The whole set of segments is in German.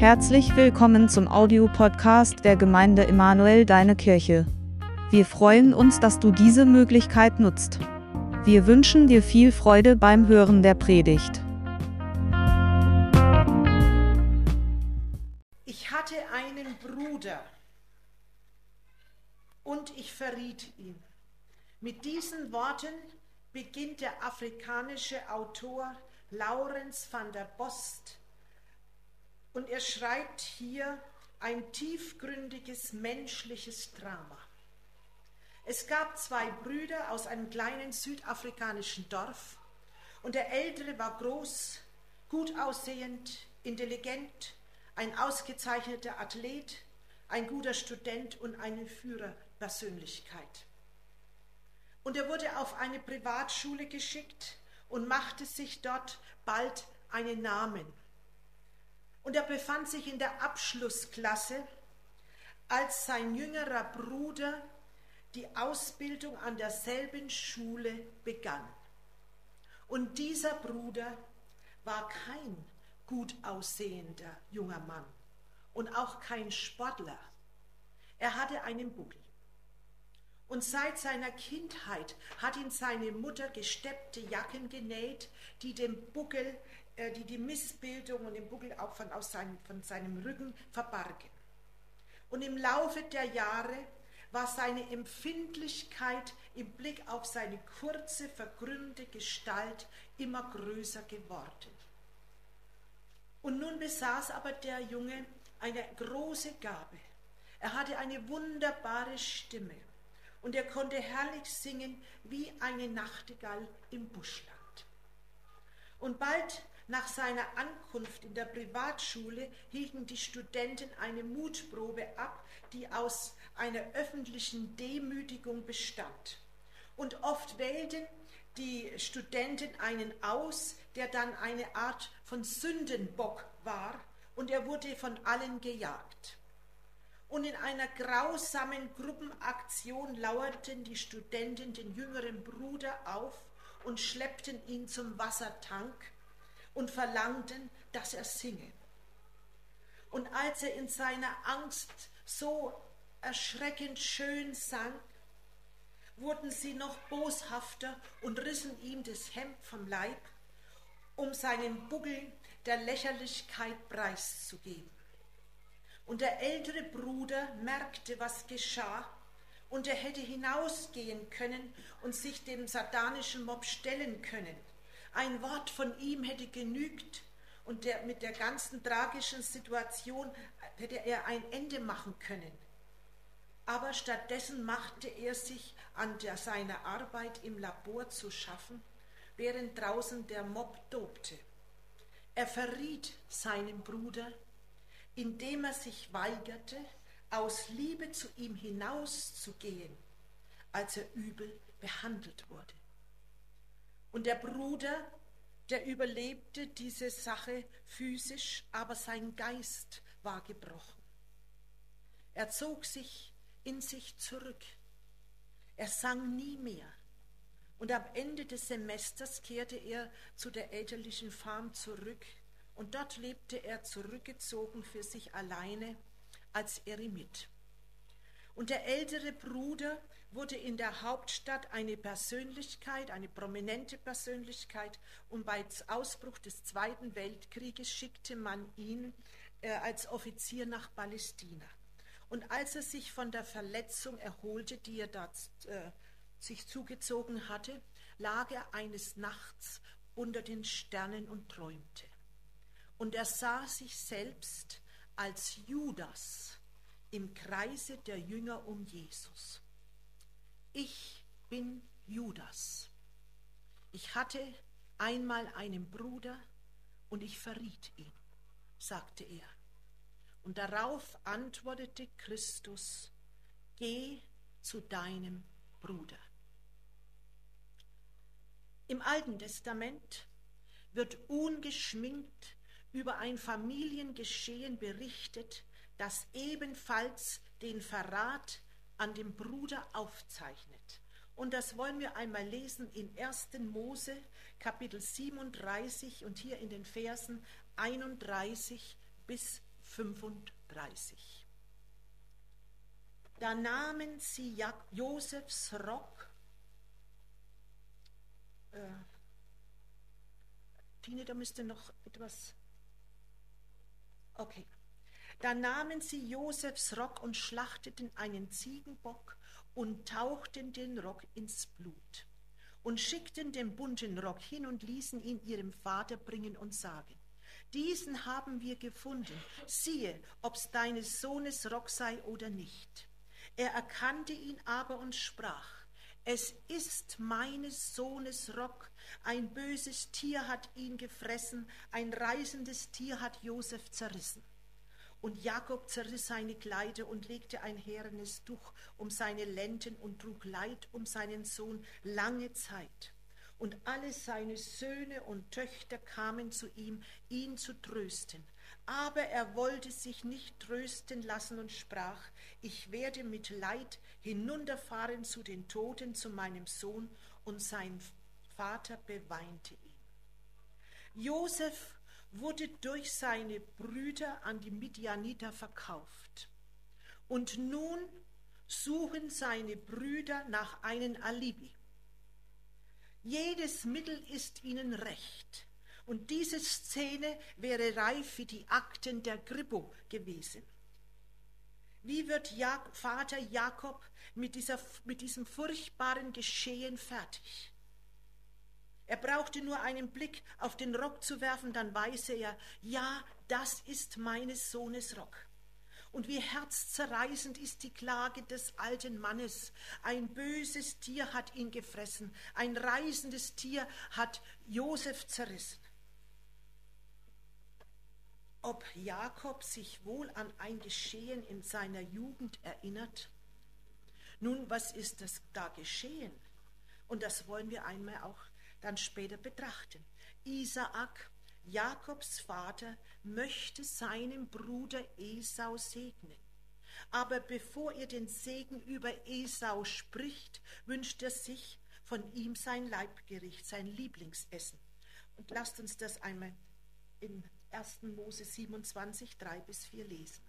Herzlich willkommen zum Audiopodcast der Gemeinde Emanuel Deine Kirche. Wir freuen uns, dass du diese Möglichkeit nutzt. Wir wünschen dir viel Freude beim Hören der Predigt. Ich hatte einen Bruder und ich verriet ihn. Mit diesen Worten beginnt der afrikanische Autor Laurens van der Bost und er schreibt hier ein tiefgründiges menschliches Drama. Es gab zwei Brüder aus einem kleinen südafrikanischen Dorf und der ältere war groß, gut aussehend, intelligent, ein ausgezeichneter Athlet, ein guter Student und eine Führerpersönlichkeit. Und er wurde auf eine Privatschule geschickt und machte sich dort bald einen Namen. Und er befand sich in der Abschlussklasse, als sein jüngerer Bruder die Ausbildung an derselben Schule begann. Und dieser Bruder war kein gut aussehender junger Mann und auch kein Sportler. Er hatte einen Buckel. Und seit seiner Kindheit hat ihn seine Mutter gesteppte Jacken genäht, die dem Buckel die die Missbildung und den Buckel auch von, aus seinem, von seinem Rücken verbargen. Und im Laufe der Jahre war seine Empfindlichkeit im Blick auf seine kurze, verkrümmte Gestalt immer größer geworden. Und nun besaß aber der Junge eine große Gabe. Er hatte eine wunderbare Stimme und er konnte herrlich singen wie eine Nachtigall im Buschland. Und bald nach seiner Ankunft in der Privatschule hielten die Studenten eine Mutprobe ab, die aus einer öffentlichen Demütigung bestand. Und oft wählten die Studenten einen aus, der dann eine Art von Sündenbock war, und er wurde von allen gejagt. Und in einer grausamen Gruppenaktion lauerten die Studenten den jüngeren Bruder auf und schleppten ihn zum Wassertank, und verlangten, dass er singe. Und als er in seiner Angst so erschreckend schön sang, wurden sie noch boshafter und rissen ihm das Hemd vom Leib, um seinen Buckel der Lächerlichkeit preiszugeben. Und der ältere Bruder merkte, was geschah, und er hätte hinausgehen können und sich dem satanischen Mob stellen können. Ein Wort von ihm hätte genügt und der, mit der ganzen tragischen Situation hätte er ein Ende machen können. Aber stattdessen machte er sich an der, seiner Arbeit im Labor zu schaffen, während draußen der Mob tobte. Er verriet seinen Bruder, indem er sich weigerte, aus Liebe zu ihm hinauszugehen, als er übel behandelt wurde. Und der Bruder, der überlebte diese Sache physisch, aber sein Geist war gebrochen. Er zog sich in sich zurück. Er sang nie mehr. Und am Ende des Semesters kehrte er zu der elterlichen Farm zurück und dort lebte er zurückgezogen für sich alleine als Eremit. Und der ältere Bruder wurde in der Hauptstadt eine Persönlichkeit, eine prominente Persönlichkeit und bei Ausbruch des Zweiten Weltkrieges schickte man ihn äh, als Offizier nach Palästina. Und als er sich von der Verletzung erholte, die er da äh, sich zugezogen hatte, lag er eines Nachts unter den Sternen und träumte. Und er sah sich selbst als Judas im Kreise der Jünger um Jesus ich bin Judas. Ich hatte einmal einen Bruder und ich verriet ihn, sagte er. Und darauf antwortete Christus, geh zu deinem Bruder. Im Alten Testament wird ungeschminkt über ein Familiengeschehen berichtet, das ebenfalls den Verrat an dem Bruder aufzeichnet. Und das wollen wir einmal lesen in 1. Mose Kapitel 37 und hier in den Versen 31 bis 35. Da nahmen sie Josefs Rock. Äh, Tine, da müsste noch etwas. Okay. Da nahmen sie Josefs Rock und schlachteten einen Ziegenbock und tauchten den Rock ins Blut und schickten den bunten Rock hin und ließen ihn ihrem Vater bringen und sagen, diesen haben wir gefunden, siehe, ob's deines Sohnes Rock sei oder nicht. Er erkannte ihn aber und sprach, es ist meines Sohnes Rock, ein böses Tier hat ihn gefressen, ein reißendes Tier hat Josef zerrissen. Und Jakob zerriss seine Kleider und legte ein herrenes Tuch um seine Lenden und trug Leid um seinen Sohn lange Zeit. Und alle seine Söhne und Töchter kamen zu ihm, ihn zu trösten. Aber er wollte sich nicht trösten lassen und sprach, ich werde mit Leid hinunterfahren zu den Toten, zu meinem Sohn. Und sein Vater beweinte ihn. Josef wurde durch seine Brüder an die Midianiter verkauft. Und nun suchen seine Brüder nach einem Alibi. Jedes Mittel ist ihnen recht. Und diese Szene wäre reif für die Akten der Grippo gewesen. Wie wird Jak Vater Jakob mit, dieser, mit diesem furchtbaren Geschehen fertig? Er brauchte nur einen Blick auf den Rock zu werfen, dann weiß er, ja, das ist meines Sohnes Rock. Und wie herzzerreißend ist die Klage des alten Mannes. Ein böses Tier hat ihn gefressen, ein reißendes Tier hat Josef zerrissen. Ob Jakob sich wohl an ein Geschehen in seiner Jugend erinnert? Nun, was ist das da geschehen? Und das wollen wir einmal auch dann später betrachten. Isaak, Jakobs Vater, möchte seinen Bruder Esau segnen. Aber bevor er den Segen über Esau spricht, wünscht er sich von ihm sein Leibgericht, sein Lieblingsessen. Und lasst uns das einmal in 1. Mose 27, 3 bis 4 lesen.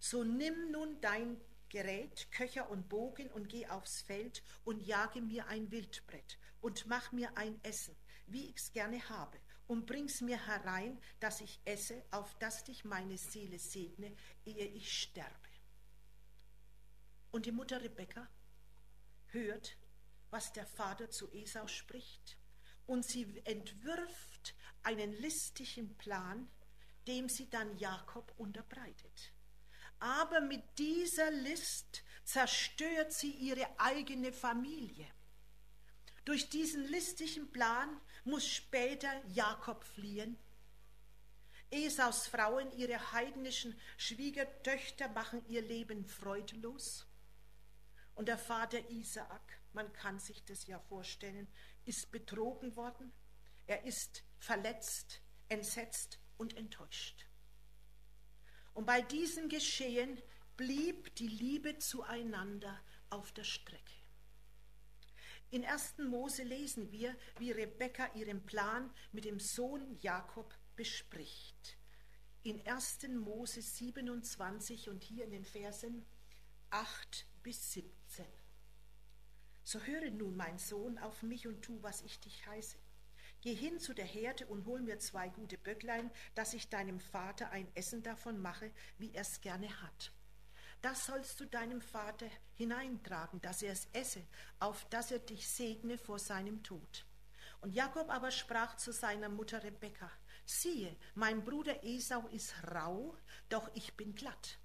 So nimm nun dein Gerät, Köcher und Bogen und geh aufs Feld und jage mir ein Wildbrett und mach mir ein Essen, wie ich's gerne habe, und bring's mir herein, dass ich esse, auf dass dich meine Seele segne, ehe ich sterbe. Und die Mutter Rebekka hört, was der Vater zu Esau spricht, und sie entwirft einen listigen Plan, dem sie dann Jakob unterbreitet. Aber mit dieser List zerstört sie ihre eigene Familie. Durch diesen listigen Plan muss später Jakob fliehen. Esaus Frauen, ihre heidnischen Schwiegertöchter, machen ihr Leben freudlos. Und der Vater Isaak, man kann sich das ja vorstellen, ist betrogen worden. Er ist verletzt, entsetzt und enttäuscht. Und bei diesem Geschehen blieb die Liebe zueinander auf der Strecke. In 1. Mose lesen wir, wie Rebekka ihren Plan mit dem Sohn Jakob bespricht. In 1. Mose 27 und hier in den Versen 8 bis 17. So höre nun, mein Sohn, auf mich und tu, was ich dich heiße. Geh hin zu der Herde und hol mir zwei gute Böcklein, dass ich deinem Vater ein Essen davon mache, wie er's gerne hat das sollst du deinem Vater hineintragen, dass er es esse, auf dass er dich segne vor seinem Tod. Und Jakob aber sprach zu seiner Mutter Rebekka, siehe, mein Bruder Esau ist rau, doch ich bin glatt.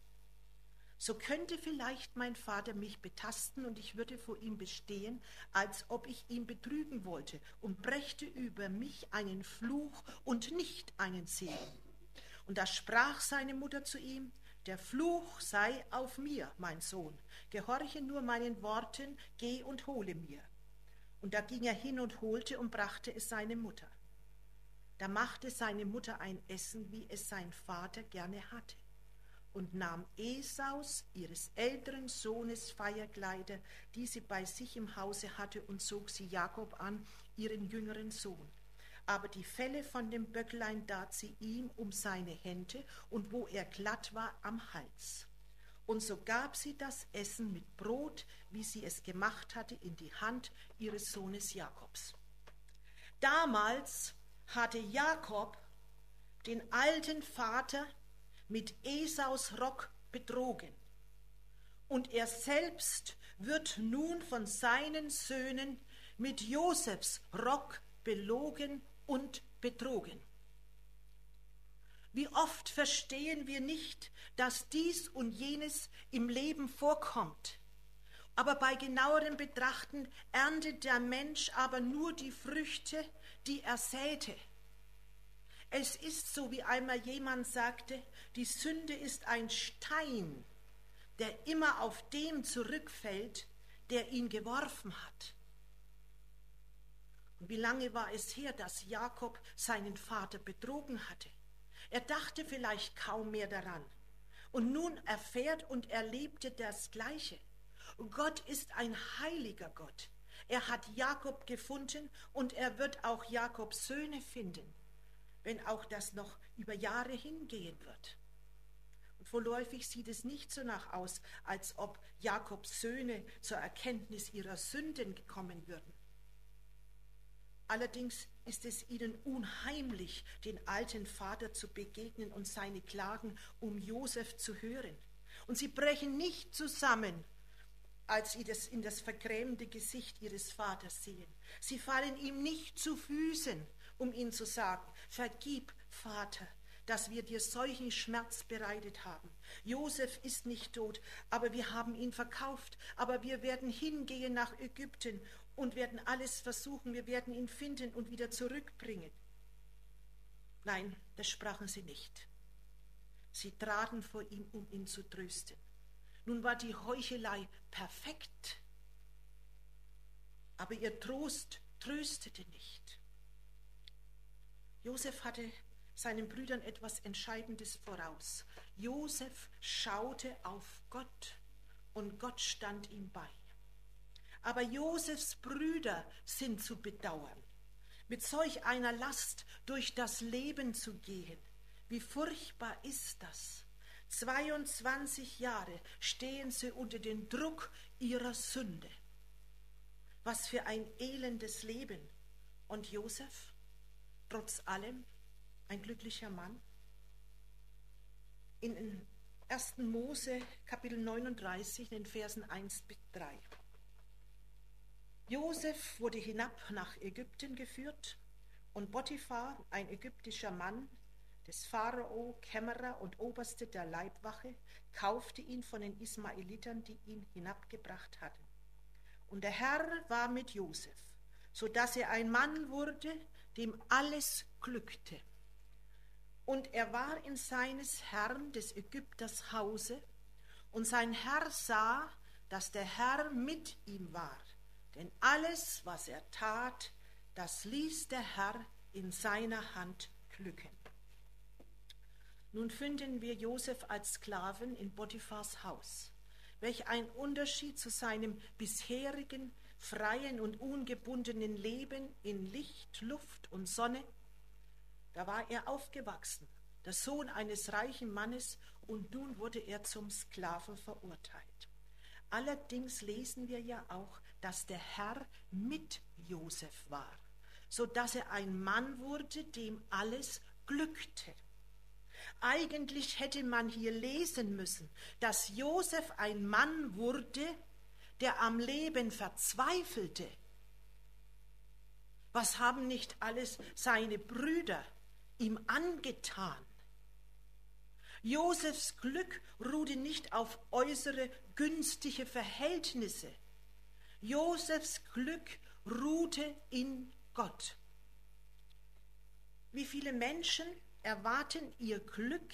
So könnte vielleicht mein Vater mich betasten und ich würde vor ihm bestehen, als ob ich ihn betrügen wollte und brächte über mich einen Fluch und nicht einen Segen. Und da sprach seine Mutter zu ihm, der Fluch sei auf mir, mein Sohn. Gehorche nur meinen Worten, geh und hole mir. Und da ging er hin und holte und brachte es seine Mutter. Da machte seine Mutter ein Essen, wie es sein Vater gerne hatte, und nahm Esaus, ihres älteren Sohnes, Feierkleider, die sie bei sich im Hause hatte, und zog sie Jakob an, ihren jüngeren Sohn. Aber die Felle von dem Böcklein dat sie ihm um seine Hände und wo er glatt war am Hals. Und so gab sie das Essen mit Brot, wie sie es gemacht hatte, in die Hand ihres Sohnes Jakobs. Damals hatte Jakob den alten Vater mit Esaus Rock betrogen. Und er selbst wird nun von seinen Söhnen mit Josefs Rock belogen und betrogen. Wie oft verstehen wir nicht, dass dies und jenes im Leben vorkommt. Aber bei genauerem Betrachten erntet der Mensch aber nur die Früchte, die er säte. Es ist so, wie einmal jemand sagte, die Sünde ist ein Stein, der immer auf dem zurückfällt, der ihn geworfen hat. Wie lange war es her, dass Jakob seinen Vater betrogen hatte? Er dachte vielleicht kaum mehr daran. Und nun erfährt und erlebte das Gleiche. Gott ist ein heiliger Gott. Er hat Jakob gefunden und er wird auch Jakobs Söhne finden, wenn auch das noch über Jahre hingehen wird. Und vorläufig sieht es nicht so nach aus, als ob Jakobs Söhne zur Erkenntnis ihrer Sünden gekommen würden. Allerdings ist es ihnen unheimlich, den alten Vater zu begegnen und seine Klagen um Josef zu hören. Und sie brechen nicht zusammen, als sie das in das vergrämte Gesicht ihres Vaters sehen. Sie fallen ihm nicht zu Füßen, um ihn zu sagen, vergib, Vater, dass wir dir solchen Schmerz bereitet haben. Josef ist nicht tot, aber wir haben ihn verkauft, aber wir werden hingehen nach Ägypten und werden alles versuchen, wir werden ihn finden und wieder zurückbringen. Nein, das sprachen sie nicht. Sie traten vor ihm, um ihn zu trösten. Nun war die Heuchelei perfekt, aber ihr Trost tröstete nicht. Josef hatte seinen Brüdern etwas Entscheidendes voraus. Josef schaute auf Gott und Gott stand ihm bei. Aber Josefs Brüder sind zu bedauern, mit solch einer Last durch das Leben zu gehen. Wie furchtbar ist das? 22 Jahre stehen sie unter dem Druck ihrer Sünde. Was für ein elendes Leben. Und Josef, trotz allem, ein glücklicher Mann? In 1. Mose Kapitel 39, in den Versen 1 bis 3. Josef wurde hinab nach Ägypten geführt und Potiphar, ein ägyptischer Mann, des Pharao, Kämmerer und Oberste der Leibwache, kaufte ihn von den Ismaelitern, die ihn hinabgebracht hatten. Und der Herr war mit Josef, so dass er ein Mann wurde, dem alles glückte. Und er war in seines Herrn des Ägypters Hause, und sein Herr sah, dass der Herr mit ihm war denn alles, was er tat, das ließ der Herr in seiner Hand glücken. Nun finden wir Josef als Sklaven in Potiphars Haus. Welch ein Unterschied zu seinem bisherigen freien und ungebundenen Leben in Licht, Luft und Sonne. Da war er aufgewachsen, der Sohn eines reichen Mannes, und nun wurde er zum Sklaven verurteilt. Allerdings lesen wir ja auch, dass der Herr mit Josef war, so dass er ein Mann wurde, dem alles glückte. Eigentlich hätte man hier lesen müssen, dass Josef ein Mann wurde, der am Leben verzweifelte. Was haben nicht alles seine Brüder ihm angetan? Josefs Glück ruhte nicht auf äußere günstige Verhältnisse. Josefs Glück ruhte in Gott. Wie viele Menschen erwarten ihr Glück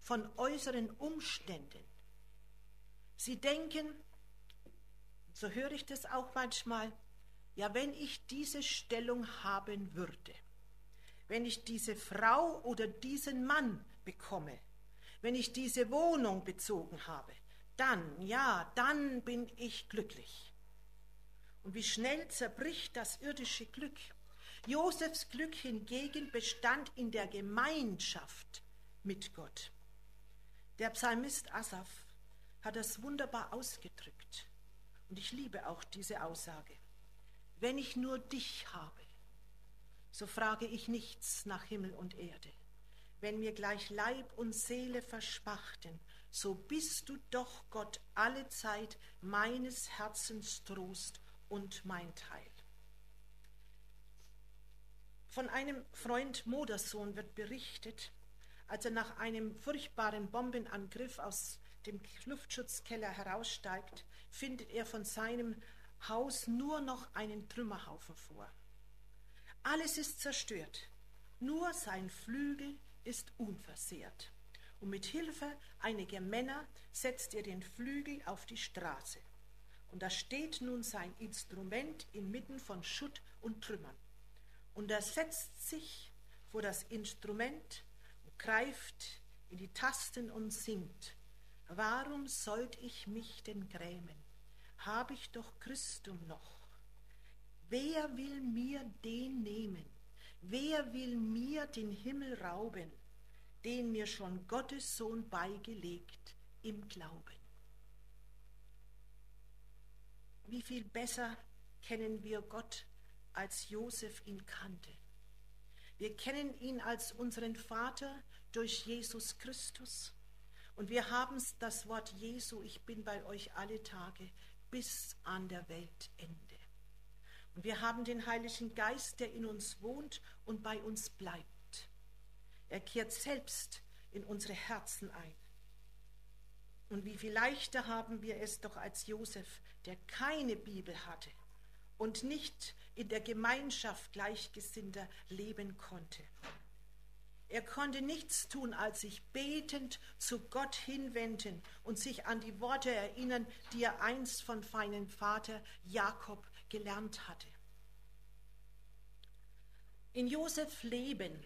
von äußeren Umständen? Sie denken, so höre ich das auch manchmal, ja, wenn ich diese Stellung haben würde, wenn ich diese Frau oder diesen Mann bekomme, wenn ich diese Wohnung bezogen habe, dann, ja, dann bin ich glücklich. Und wie schnell zerbricht das irdische Glück. Josefs Glück hingegen bestand in der Gemeinschaft mit Gott. Der Psalmist Asaph hat das wunderbar ausgedrückt. Und ich liebe auch diese Aussage. Wenn ich nur dich habe, so frage ich nichts nach Himmel und Erde. Wenn mir gleich Leib und Seele verspachten, so bist du doch Gott alle Zeit meines Herzens Trost und mein Teil. Von einem Freund Modersohn wird berichtet, als er nach einem furchtbaren Bombenangriff aus dem Luftschutzkeller heraussteigt, findet er von seinem Haus nur noch einen Trümmerhaufen vor. Alles ist zerstört, nur sein Flügel ist unversehrt. Und mit Hilfe einiger Männer setzt er den Flügel auf die Straße. Und da steht nun sein Instrument inmitten von Schutt und Trümmern. Und er setzt sich vor das Instrument und greift in die Tasten und singt. Warum sollt ich mich denn grämen? Hab ich doch Christum noch. Wer will mir den nehmen? Wer will mir den Himmel rauben, den mir schon Gottes Sohn beigelegt im Glauben? Wie viel besser kennen wir Gott, als Josef ihn kannte. Wir kennen ihn als unseren Vater durch Jesus Christus. Und wir haben das Wort Jesu, ich bin bei euch alle Tage bis an der Weltende. Und wir haben den Heiligen Geist, der in uns wohnt und bei uns bleibt. Er kehrt selbst in unsere Herzen ein. Und wie viel leichter haben wir es doch als Josef, der keine Bibel hatte und nicht in der Gemeinschaft Gleichgesinnter leben konnte. Er konnte nichts tun, als sich betend zu Gott hinwenden und sich an die Worte erinnern, die er einst von feinem Vater Jakob gelernt hatte. In Josef Leben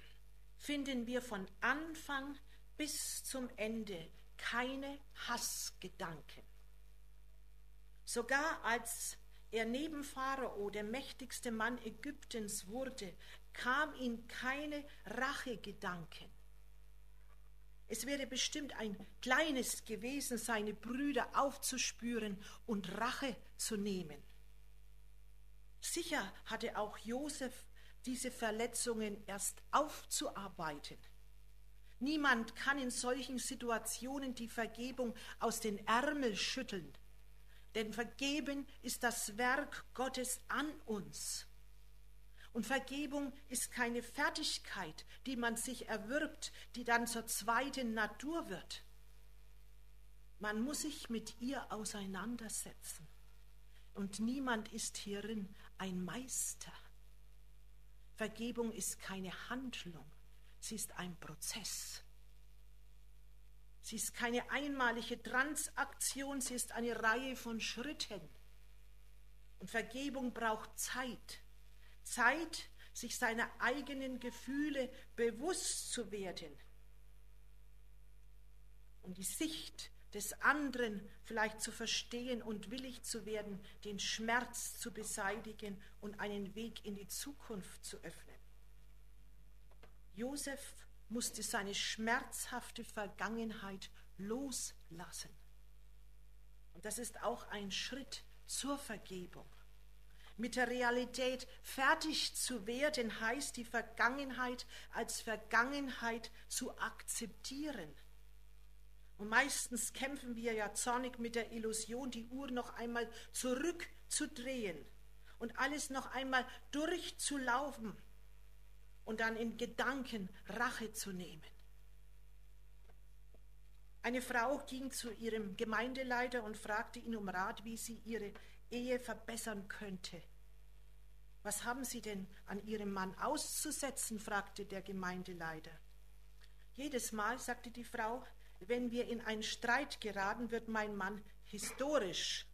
finden wir von Anfang bis zum Ende keine Hassgedanken. Sogar als er neben Pharao der mächtigste Mann Ägyptens wurde, kam ihm keine Rachegedanken. Es wäre bestimmt ein kleines gewesen, seine Brüder aufzuspüren und Rache zu nehmen. Sicher hatte auch Josef diese Verletzungen erst aufzuarbeiten. Niemand kann in solchen Situationen die Vergebung aus den Ärmeln schütteln. Denn vergeben ist das Werk Gottes an uns. Und Vergebung ist keine Fertigkeit, die man sich erwirbt, die dann zur zweiten Natur wird. Man muss sich mit ihr auseinandersetzen. Und niemand ist hierin ein Meister. Vergebung ist keine Handlung, sie ist ein Prozess. Sie ist keine einmalige Transaktion, sie ist eine Reihe von Schritten. Und Vergebung braucht Zeit. Zeit, sich seiner eigenen Gefühle bewusst zu werden. Und die Sicht des anderen vielleicht zu verstehen und willig zu werden, den Schmerz zu beseitigen und einen Weg in die Zukunft zu öffnen. Josef musste seine schmerzhafte Vergangenheit loslassen. Und das ist auch ein Schritt zur Vergebung. Mit der Realität fertig zu werden, heißt die Vergangenheit als Vergangenheit zu akzeptieren. Und meistens kämpfen wir ja zornig mit der Illusion, die Uhr noch einmal zurückzudrehen und alles noch einmal durchzulaufen und dann in Gedanken Rache zu nehmen. Eine Frau ging zu ihrem Gemeindeleiter und fragte ihn um Rat, wie sie ihre Ehe verbessern könnte. Was haben Sie denn an Ihrem Mann auszusetzen? fragte der Gemeindeleiter. Jedes Mal, sagte die Frau, wenn wir in einen Streit geraten, wird mein Mann historisch.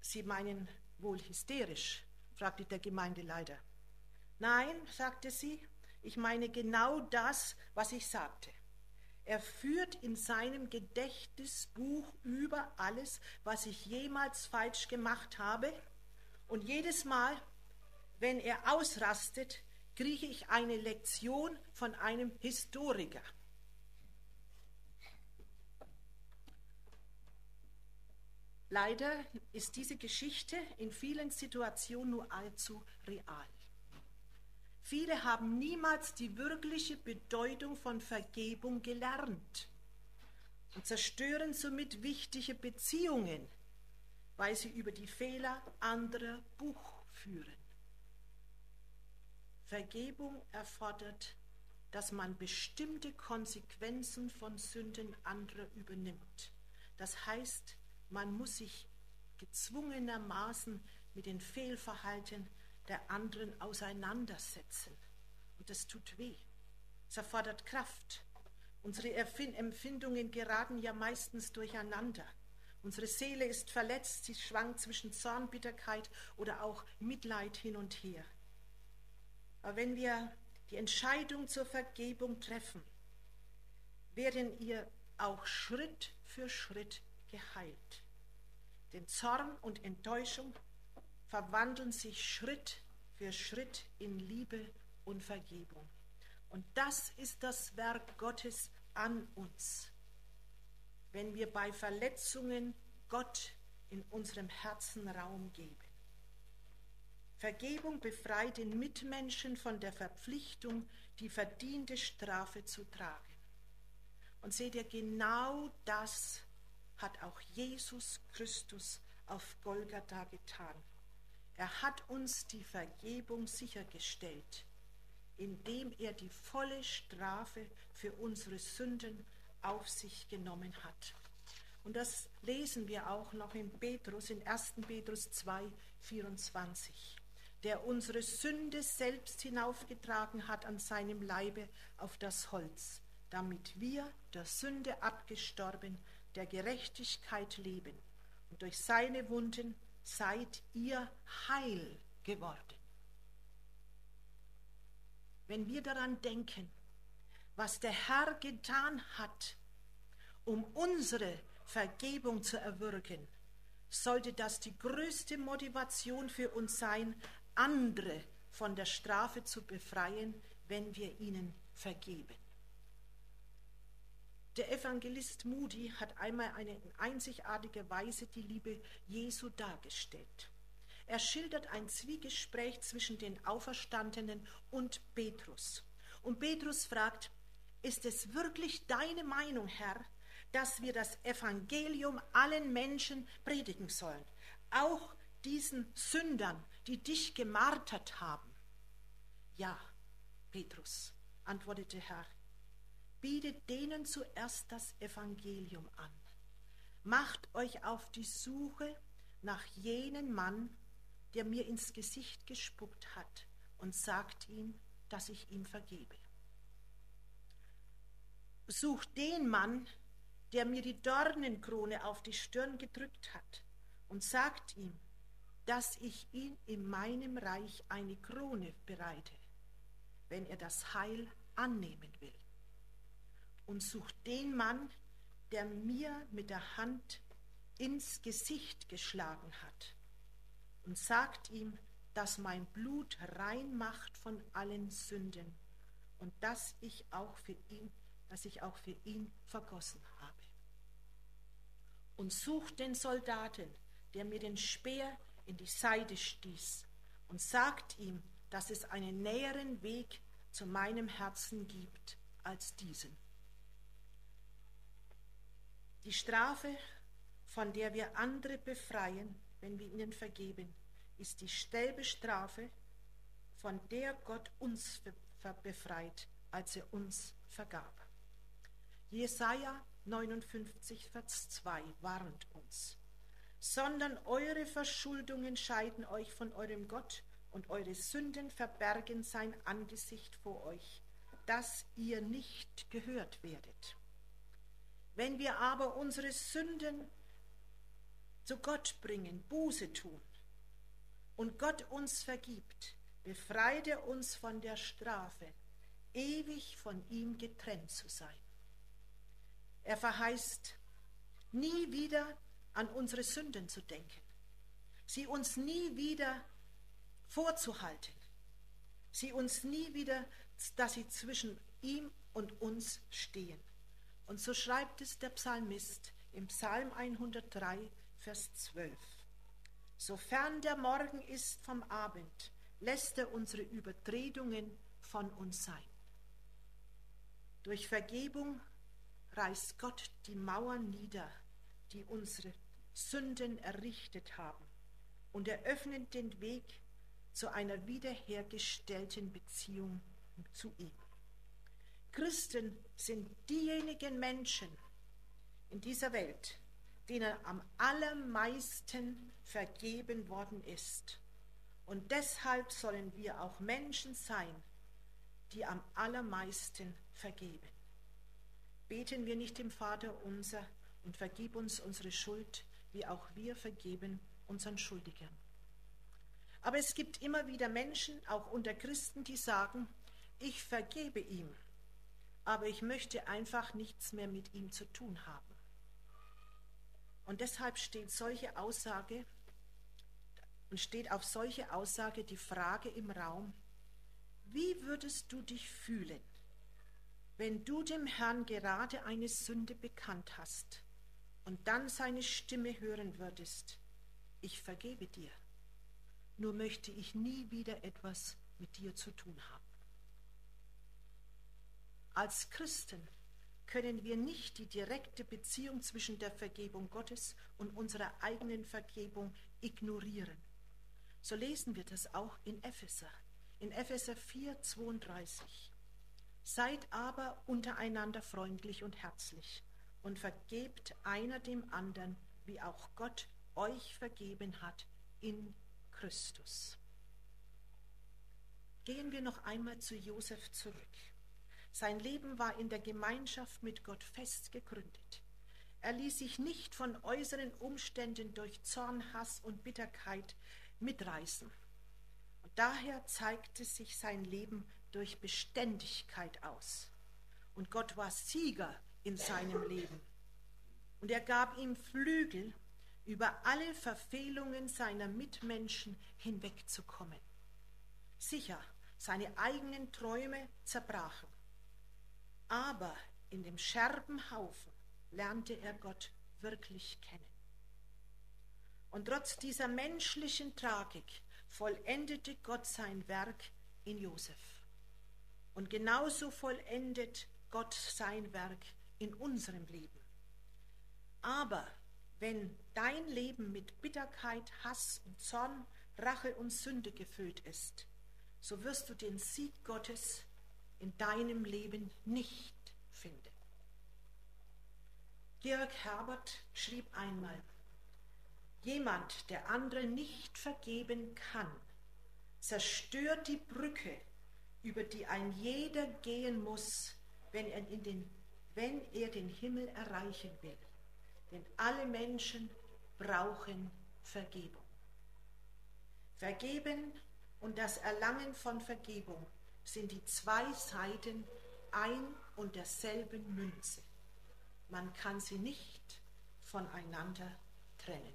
Sie meinen wohl hysterisch? fragte der Gemeindeleiter. Nein, sagte sie, ich meine genau das, was ich sagte. Er führt in seinem Gedächtnisbuch über alles, was ich jemals falsch gemacht habe. Und jedes Mal, wenn er ausrastet, kriege ich eine Lektion von einem Historiker. Leider ist diese Geschichte in vielen Situationen nur allzu real. Viele haben niemals die wirkliche Bedeutung von Vergebung gelernt und zerstören somit wichtige Beziehungen, weil sie über die Fehler anderer Buch führen. Vergebung erfordert, dass man bestimmte Konsequenzen von Sünden anderer übernimmt. Das heißt, man muss sich gezwungenermaßen mit den Fehlverhalten der anderen auseinandersetzen. Und das tut weh. Es erfordert Kraft. Unsere Empfindungen geraten ja meistens durcheinander. Unsere Seele ist verletzt, sie schwankt zwischen Zornbitterkeit oder auch Mitleid hin und her. Aber wenn wir die Entscheidung zur Vergebung treffen, werden ihr auch Schritt für Schritt geheilt. Denn Zorn und Enttäuschung verwandeln sich Schritt für Schritt in Liebe und Vergebung. Und das ist das Werk Gottes an uns. Wenn wir bei Verletzungen Gott in unserem Herzen Raum geben. Vergebung befreit den Mitmenschen von der Verpflichtung, die verdiente Strafe zu tragen. Und seht ihr, genau das hat auch Jesus Christus auf Golgatha getan. Er hat uns die Vergebung sichergestellt, indem er die volle Strafe für unsere Sünden auf sich genommen hat. Und das lesen wir auch noch in Petrus, in 1. Petrus 2, 24 der unsere Sünde selbst hinaufgetragen hat an seinem Leibe auf das Holz, damit wir der Sünde abgestorben, der Gerechtigkeit leben. Und durch seine Wunden seid ihr heil geworden. Wenn wir daran denken, was der Herr getan hat, um unsere Vergebung zu erwirken, sollte das die größte Motivation für uns sein, andere von der Strafe zu befreien, wenn wir ihnen vergeben. Der Evangelist Moody hat einmal eine einzigartige Weise die Liebe Jesu dargestellt. Er schildert ein Zwiegespräch zwischen den Auferstandenen und Petrus. Und Petrus fragt, ist es wirklich deine Meinung, Herr, dass wir das Evangelium allen Menschen predigen sollen, auch diesen Sündern, die dich gemartert haben? Ja, Petrus, antwortete Herr, bietet denen zuerst das Evangelium an. Macht euch auf die Suche nach jenem Mann, der mir ins Gesicht gespuckt hat, und sagt ihm, dass ich ihm vergebe. Sucht den Mann, der mir die Dornenkrone auf die Stirn gedrückt hat, und sagt ihm, dass ich ihm in meinem Reich eine Krone bereite, wenn er das Heil annehmen will. Und sucht den Mann, der mir mit der Hand ins Gesicht geschlagen hat, und sagt ihm, dass mein Blut rein macht von allen Sünden und dass ich auch für ihn, dass ich auch für ihn vergossen habe. Und sucht den Soldaten, der mir den Speer in die Seite stieß und sagt ihm, dass es einen näheren Weg zu meinem Herzen gibt als diesen. Die Strafe, von der wir andere befreien, wenn wir ihnen vergeben, ist dieselbe Strafe, von der Gott uns befreit, als er uns vergab. Jesaja 59, Vers 2 warnt uns sondern eure Verschuldungen scheiden euch von eurem Gott und eure Sünden verbergen sein Angesicht vor euch, dass ihr nicht gehört werdet. Wenn wir aber unsere Sünden zu Gott bringen, Buße tun und Gott uns vergibt, befreit er uns von der Strafe, ewig von ihm getrennt zu sein. Er verheißt, nie wieder an unsere Sünden zu denken, sie uns nie wieder vorzuhalten. Sie uns nie wieder, dass sie zwischen ihm und uns stehen. Und so schreibt es der Psalmist im Psalm 103, Vers 12. Sofern der Morgen ist vom Abend, lässt er unsere Übertretungen von uns sein. Durch Vergebung reißt Gott die Mauern nieder, die unsere Sünden errichtet haben, und eröffnet den Weg zu einer wiederhergestellten Beziehung zu ihm. Christen sind diejenigen Menschen in dieser Welt, denen am allermeisten vergeben worden ist. Und deshalb sollen wir auch Menschen sein, die am allermeisten vergeben. Beten wir nicht dem Vater unser und vergib uns unsere Schuld, wie auch wir vergeben unseren Schuldigern. Aber es gibt immer wieder Menschen, auch unter Christen, die sagen, ich vergebe ihm, aber ich möchte einfach nichts mehr mit ihm zu tun haben. Und deshalb steht solche Aussage und steht auf solche Aussage die Frage im Raum, wie würdest du dich fühlen, wenn du dem Herrn gerade eine Sünde bekannt hast und dann seine Stimme hören würdest, ich vergebe dir, nur möchte ich nie wieder etwas mit dir zu tun haben. Als Christen können wir nicht die direkte Beziehung zwischen der Vergebung Gottes und unserer eigenen Vergebung ignorieren. So lesen wir das auch in Epheser, in Epheser 4, 32. Seid aber untereinander freundlich und herzlich und vergebt einer dem anderen, wie auch Gott euch vergeben hat in Christus. Gehen wir noch einmal zu Josef zurück. Sein Leben war in der Gemeinschaft mit Gott fest gegründet. Er ließ sich nicht von äußeren Umständen durch Zorn, Hass und Bitterkeit mitreißen. Und daher zeigte sich sein Leben durch Beständigkeit aus. Und Gott war Sieger in seinem Leben. Und er gab ihm Flügel, über alle Verfehlungen seiner Mitmenschen hinwegzukommen. Sicher, seine eigenen Träume zerbrachen. Aber in dem Scherbenhaufen lernte er Gott wirklich kennen. Und trotz dieser menschlichen Tragik vollendete Gott sein Werk in Josef. Und genauso vollendet Gott sein Werk in unserem Leben. Aber wenn dein Leben mit Bitterkeit, Hass und Zorn, Rache und Sünde gefüllt ist, so wirst du den Sieg Gottes in deinem Leben nicht finden. Georg Herbert schrieb einmal, jemand, der andere nicht vergeben kann, zerstört die Brücke, über die ein jeder gehen muss, wenn er, in den, wenn er den Himmel erreichen will. Denn alle Menschen brauchen Vergebung. Vergeben und das Erlangen von Vergebung sind die zwei Seiten ein und derselben Münze. Man kann sie nicht voneinander trennen.